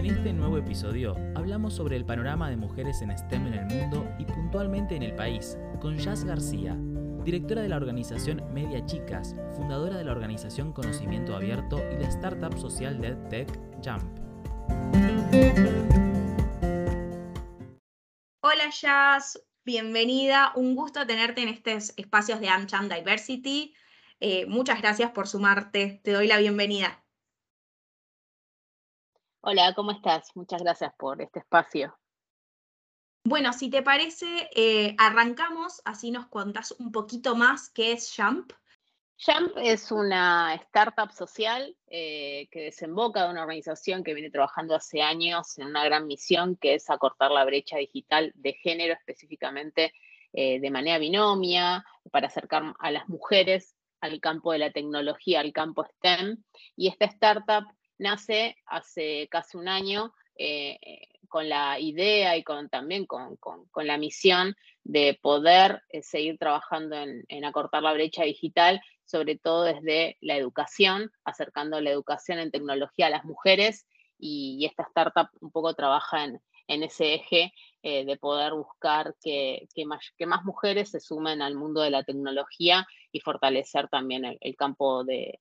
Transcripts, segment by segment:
En este nuevo episodio hablamos sobre el panorama de mujeres en STEM en el mundo y puntualmente en el país, con Jazz García, directora de la organización Media Chicas, fundadora de la organización Conocimiento Abierto y la startup social de Tech Jump. Hola Jazz, bienvenida, un gusto tenerte en estos espacios de AmCham Diversity. Eh, muchas gracias por sumarte, te doy la bienvenida. Hola, ¿cómo estás? Muchas gracias por este espacio. Bueno, si te parece, eh, arrancamos, así nos contás un poquito más qué es Jump. Jump es una startup social eh, que desemboca de una organización que viene trabajando hace años en una gran misión que es acortar la brecha digital de género específicamente eh, de manera binomia, para acercar a las mujeres al campo de la tecnología, al campo STEM. Y esta startup nace hace casi un año eh, con la idea y con, también con, la misión de poder eh, seguir trabajando en, acortar la brecha digital, sobre todo desde la educación, acercando la educación en tecnología a las mujeres. Y, esta startup un poco trabaja en, ese eje eh, de poder buscar que, más, mujeres se sumen al mundo de la tecnología y fortalecer también el campo de,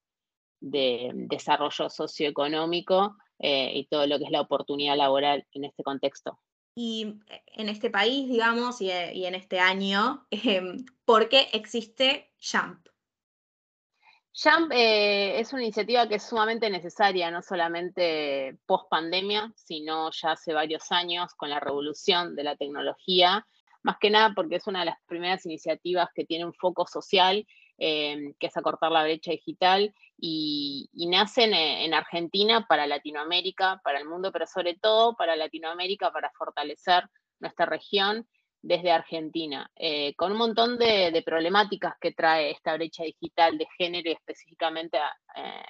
de desarrollo socioeconómico eh, y todo lo que es la oportunidad laboral en este contexto. Y eh, en este país, digamos, y, eh, en este año, em, ¿por qué existe Jump? Jump es una iniciativa que es sumamente necesaria, no solamente post pandemia, sino ya hace varios años con la revolución de la tecnología, más que nada porque es una de las primeras iniciativas que tiene un foco social Em, que es acortar la brecha digital, y, nacen en, Argentina para Latinoamérica, para el mundo, pero sobre todo para Latinoamérica, para fortalecer nuestra región desde Argentina, eh, con un montón de, problemáticas que trae esta brecha digital de género y específicamente eh,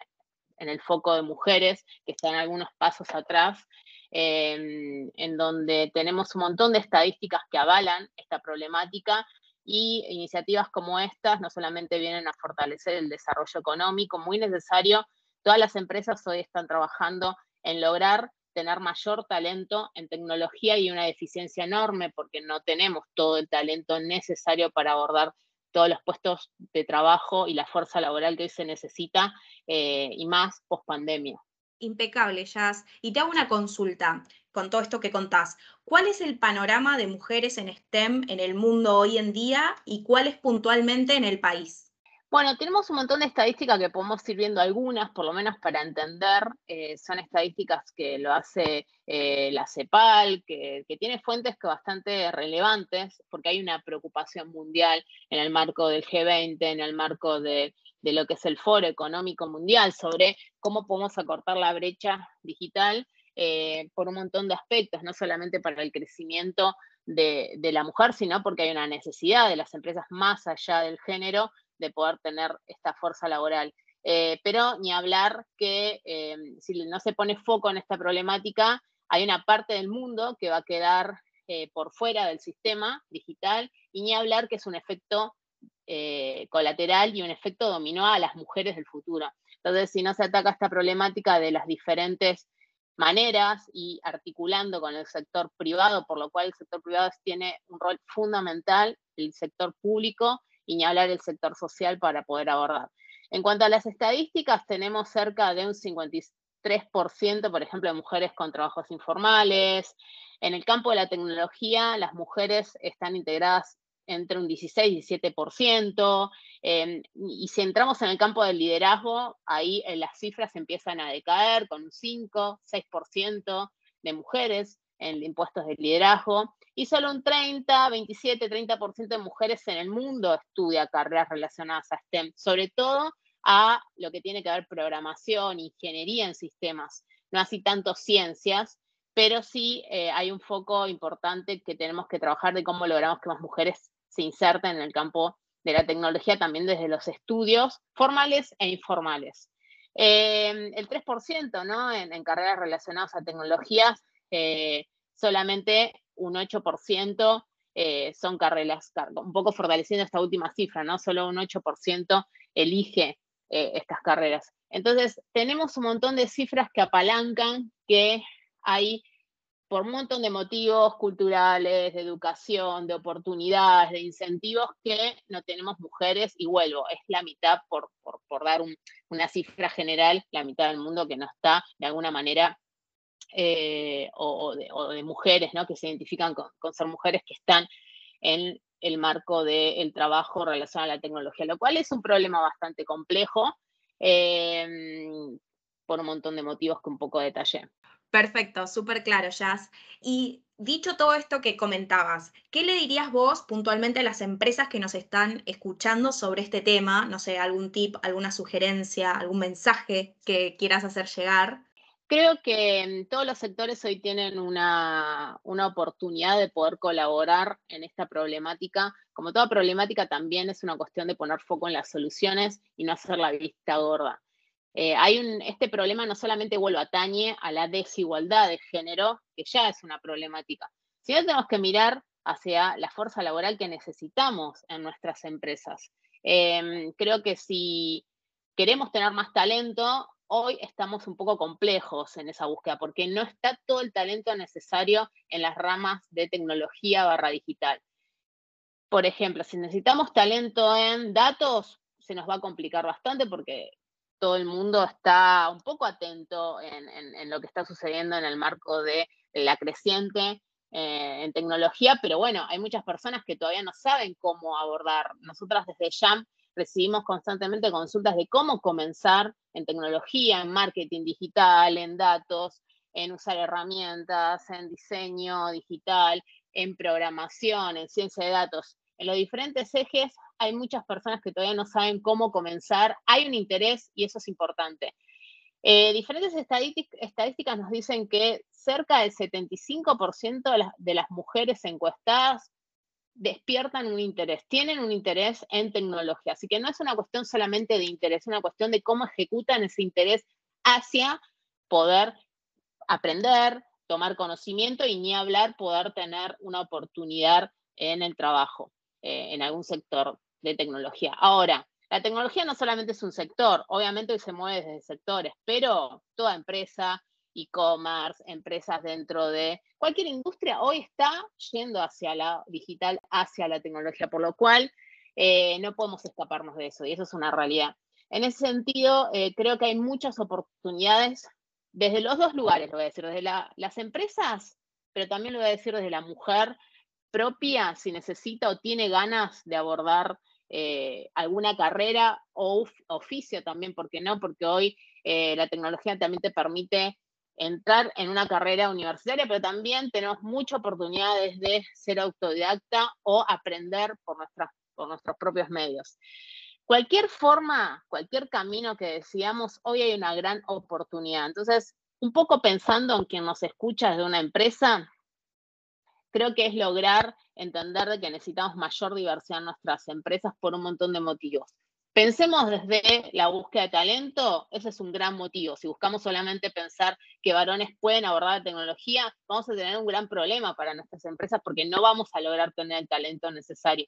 en el foco de mujeres, que están algunos pasos atrás, em, en donde tenemos un montón de estadísticas que avalan esta problemática y iniciativas como estas no solamente vienen a fortalecer el desarrollo económico, muy necesario, todas las empresas hoy están trabajando en lograr tener mayor talento en tecnología y una deficiencia enorme porque no tenemos todo el talento necesario para abordar todos los puestos de trabajo y la fuerza laboral que hoy se necesita eh, y más post pandemia. Impecable, Jazz. Y te hago una consulta con todo esto que contás. ¿Cuál es el panorama de mujeres en STEM en el mundo hoy en día y cuál es puntualmente en el país? Bueno, tenemos un montón de estadísticas que podemos ir viendo algunas, por lo menos para entender. Eh, son estadísticas que lo hace eh, la CEPAL, que, tiene fuentes que bastante relevantes, porque hay una preocupación mundial en el marco del G20, en el marco de, de lo que es el Foro Económico Mundial, sobre cómo podemos acortar la brecha digital eh, por un montón de aspectos, no solamente para el crecimiento de, la mujer, sino porque hay una necesidad de las empresas más allá del género de poder tener esta fuerza laboral. Eh, pero ni hablar que eh, si no se pone foco en esta problemática, hay una parte del mundo que va a quedar por fuera del sistema digital y ni hablar que es un efecto colateral y un efecto dominó a las mujeres del futuro. Entonces, si no se ataca esta problemática de las diferentes maneras y articulando con el sector privado, por lo cual el sector privado tiene un rol fundamental, el sector público y ni hablar del sector social para poder abordar. En cuanto a las estadísticas, tenemos cerca de un 53%, por ejemplo, de mujeres con trabajos informales. En el campo de la tecnología, las mujeres están integradas entre un 16 y 17%. Em, y si entramos en el campo del liderazgo, ahí eh, las cifras empiezan a decaer con un 5, 6% de mujeres en impuestos de liderazgo y solo un 30, 27, 30% de mujeres en el mundo estudia carreras relacionadas a STEM, sobre todo a lo que tiene que ver programación, ingeniería en sistemas, no así tanto ciencias, pero sí eh, hay un foco importante que tenemos que trabajar de cómo logramos que más mujeres se inserta en el campo de la tecnología también desde los estudios formales e informales. Eh, el 3% ¿no? en, carreras relacionadas a tecnologías, eh, solamente un 8% eh, son carreras, un poco fortaleciendo esta última cifra, ¿no? solo un 8% elige estas carreras. Entonces, tenemos un montón de cifras que apalancan que hay por un montón de motivos culturales, de educación, de oportunidades, de incentivos que no tenemos mujeres y vuelvo, es la mitad, por, dar una cifra general, la mitad del mundo que no está de alguna manera, eh, o, de, mujeres ¿no? que se identifican con, ser mujeres que están en el marco del trabajo relacionado a la tecnología, lo cual es un problema bastante complejo eh, por un montón de motivos que un poco detallé. Perfecto, súper claro, Jazz. Y dicho todo esto que comentabas, ¿qué le dirías vos puntualmente a las empresas que nos están escuchando sobre este tema? No sé, algún tip, alguna sugerencia, algún mensaje que quieras hacer llegar. Creo que todos los sectores hoy tienen una, una, oportunidad de poder colaborar en esta problemática. Como toda problemática, también es una cuestión de poner foco en las soluciones y no hacer la vista gorda. Eh, hay un, este problema no solamente vuelve atañe a la desigualdad de género, que ya es una problemática, sino tenemos que mirar hacia la fuerza laboral que necesitamos en nuestras empresas. Em, creo que si queremos tener más talento, hoy estamos un poco complejos en esa búsqueda, porque no está todo el talento necesario en las ramas de tecnología barra digital. Por ejemplo, si necesitamos talento en datos, se nos va a complicar bastante porque todo el mundo está un poco atento en, lo que está sucediendo en el marco de la creciente eh, en tecnología, pero bueno, hay muchas personas que todavía no saben cómo abordar. Nosotras desde JAM recibimos constantemente consultas de cómo comenzar en tecnología, en marketing digital, en datos, en usar herramientas, en diseño digital, en programación, en ciencia de datos. En los diferentes ejes hay muchas personas que todavía no saben cómo comenzar, hay un interés y eso es importante. Eh, diferentes estadísticas nos dicen que cerca del 75% de las, de las mujeres encuestadas despiertan un interés, tienen un interés en tecnología. Así que no es una cuestión solamente de interés, es una cuestión de cómo ejecutan ese interés hacia poder aprender, tomar conocimiento y ni hablar poder tener una oportunidad en el trabajo, eh, en algún sector de tecnología. Ahora, la tecnología no solamente es un sector, obviamente hoy se mueve desde sectores, pero toda empresa, e-commerce, empresas dentro de cualquier industria hoy está yendo hacia la digital, hacia la tecnología, por lo cual eh, no podemos escaparnos de eso y eso es una realidad. En ese sentido, eh, creo que hay muchas oportunidades desde los dos lugares, lo voy a decir, desde las empresas, pero también lo voy a decir desde la mujer propia, si necesita o tiene ganas de abordar eh, alguna carrera o oficio también, ¿por qué no? Porque hoy eh, la tecnología también te permite entrar en una carrera universitaria, pero también tenemos muchas oportunidades de ser autodidacta o aprender por, por nuestros propios medios. Cualquier forma, cualquier camino que decíamos, hoy hay una gran oportunidad. Entonces, un poco pensando en quien nos escucha desde una empresa, creo que es lograr entender que necesitamos mayor diversidad en nuestras empresas por un montón de motivos. Pensemos desde la búsqueda de talento, ese es un gran motivo. Si buscamos solamente pensar que varones pueden abordar la tecnología, vamos a tener un gran problema para nuestras empresas porque no vamos a lograr tener el talento necesario.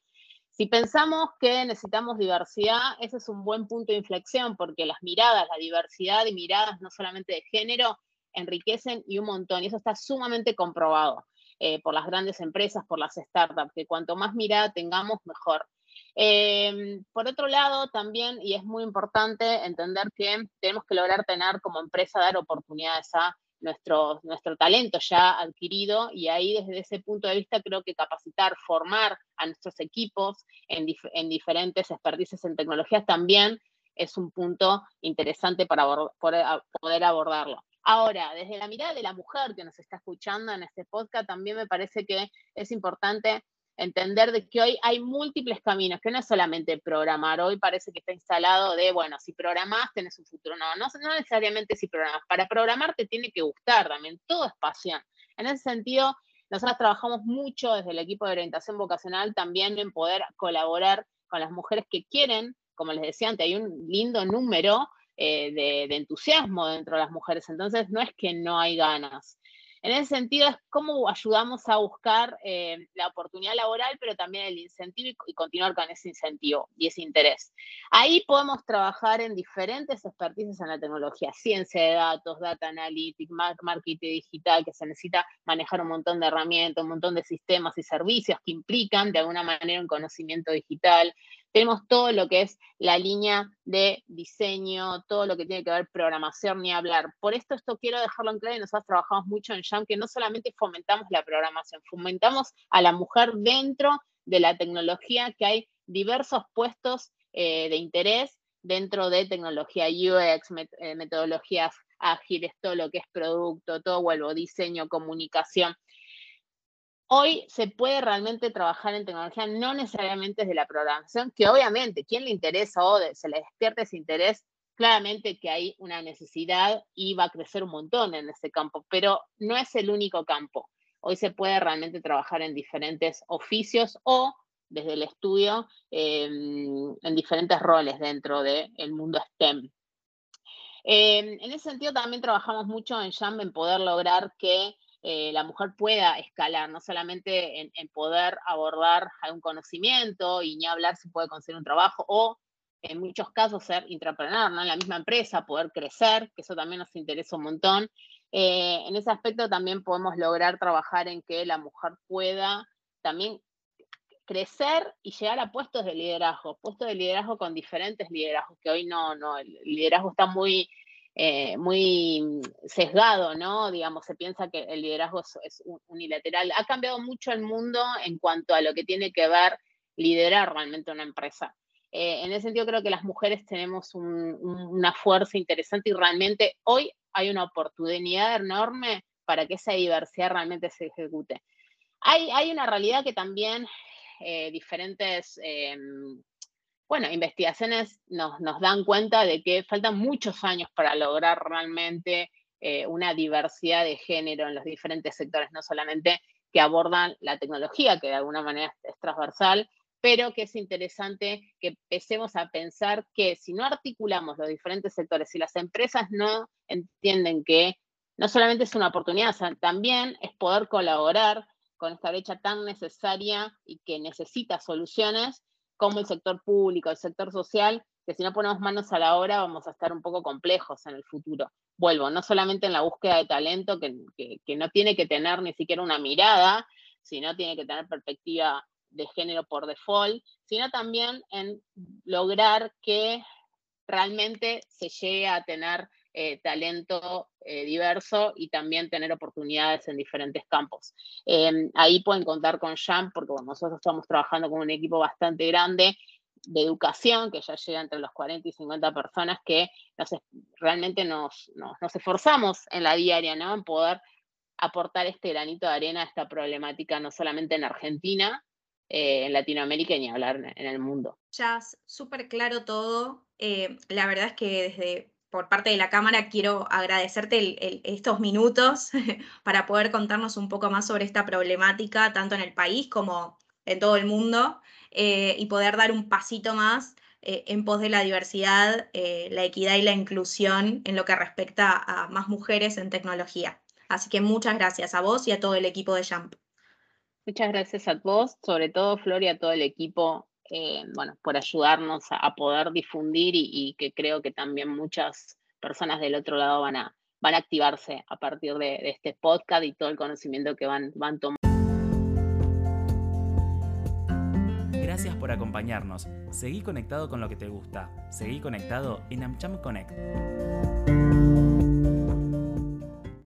Si pensamos que necesitamos diversidad, ese es un buen punto de inflexión porque las miradas, la diversidad de miradas, no solamente de género, enriquecen y un montón. Y eso está sumamente comprobado. Eh, por las grandes empresas, por las startups, que cuanto más mirada tengamos, mejor. Em, por otro lado, también, y es muy importante entender que tenemos que lograr tener como empresa, dar oportunidades a nuestro, nuestro talento ya adquirido y ahí desde ese punto de vista creo que capacitar, formar a nuestros equipos en, en diferentes expertices en tecnologías también es un punto interesante para poder abordarlo. Ahora, desde la mirada de la mujer que nos está escuchando en este podcast, también me parece que es importante entender de que hoy hay múltiples caminos, que no es solamente programar, hoy parece que está instalado de, bueno, si programás tenés un futuro, no, no, necesariamente si programás, para programar te tiene que gustar también, todo es pasión. En ese sentido, nosotros trabajamos mucho desde el equipo de orientación vocacional también en poder colaborar con las mujeres que quieren, como les decía antes, hay un lindo número eh, de, entusiasmo dentro de las mujeres. Entonces, no es que no hay ganas. En ese sentido es cómo ayudamos a buscar eh, la oportunidad laboral, pero también el incentivo y, continuar con ese incentivo y ese interés. Ahí podemos trabajar en diferentes expertices en la tecnología, ciencia de datos, data analytics, marketing digital, que se necesita manejar un montón de herramientas, un montón de sistemas y servicios que implican de alguna manera un conocimiento digital, tenemos todo lo que es la línea de diseño, todo lo que tiene que ver programación, ni hablar. Por esto, esto quiero dejarlo en claro y nosotros trabajamos mucho en Jam, que no solamente fomentamos la programación, fomentamos a la mujer dentro de la tecnología, que hay diversos puestos eh, de interés dentro de tecnología UX, eh, metodologías ágiles, todo lo que es producto, todo vuelvo, diseño, comunicación. Hoy se puede realmente trabajar en tecnología, no necesariamente desde la programación, que obviamente, quien le interesa o se le despierta ese interés, claramente que hay una necesidad y va a crecer un montón en ese campo, pero no es el único campo. Hoy se puede realmente trabajar en diferentes oficios o desde el estudio em, en diferentes roles dentro del mundo STEM. Em, en ese sentido también trabajamos mucho en JAM en poder lograr que eh, la mujer pueda escalar, no solamente en, poder abordar algún conocimiento y ni hablar si puede conseguir un trabajo o en muchos casos ser intrapreneur, ¿no? En la misma empresa, poder crecer, que eso también nos interesa un montón. Eh, en ese aspecto también podemos lograr trabajar en que la mujer pueda también crecer y llegar a puestos de liderazgo, puestos de liderazgo con diferentes liderazgos, que hoy no, no, el liderazgo está muy eh, muy sesgado, ¿no? Digamos, se piensa que el liderazgo es, unilateral. Ha cambiado mucho el mundo en cuanto a lo que tiene que ver liderar realmente una empresa. Eh, en ese sentido, creo que las mujeres tenemos una fuerza interesante y realmente hoy hay una oportunidad enorme para que esa diversidad realmente se ejecute. Hay, hay una realidad que también eh, diferentes em, bueno, investigaciones nos, dan cuenta de que faltan muchos años para lograr realmente eh, una diversidad de género en los diferentes sectores, no solamente que abordan la tecnología, que de alguna manera es transversal, pero que es interesante que empecemos a pensar que si no articulamos los diferentes sectores, si las empresas no entienden que no solamente es una oportunidad, también es poder colaborar con esta brecha tan necesaria y que necesita soluciones, como el sector público, el sector social, que si no ponemos manos a la obra vamos a estar un poco complejos en el futuro. Vuelvo, no solamente en la búsqueda de talento, que, no tiene que tener ni siquiera una mirada, sino tiene que tener perspectiva de género por default, sino también en lograr que realmente se llegue a tener eh, talento eh, diverso y también tener oportunidades en diferentes campos. Em, ahí pueden contar con Jam porque nosotros estamos trabajando con un equipo bastante grande de educación, que ya llega entre los 40 y 50 personas que realmente nos, esforzamos en la diaria, ¿no? En poder aportar este granito de arena a esta problemática, no solamente en Argentina, eh, en Latinoamérica ni hablar en, el mundo. Ya, súper claro todo. la verdad es que desde por parte de la Cámara quiero agradecerte estos minutos para poder contarnos un poco más sobre esta problemática, tanto en el país como en todo el mundo, eh, y poder dar un pasito más eh, en pos de la diversidad, eh, la equidad y la inclusión en lo que respecta a más mujeres en tecnología. Así que muchas gracias a vos y a todo el equipo de Jump. Muchas gracias a vos, sobre todo Flor y a todo el equipo eh, bueno, por ayudarnos a, poder difundir y, que creo que también muchas personas del otro lado van a, van a activarse a partir de, este podcast y todo el conocimiento que van, van tomando. Gracias por acompañarnos. Seguí conectado con lo que te gusta. Seguí conectado en AmCham Connect.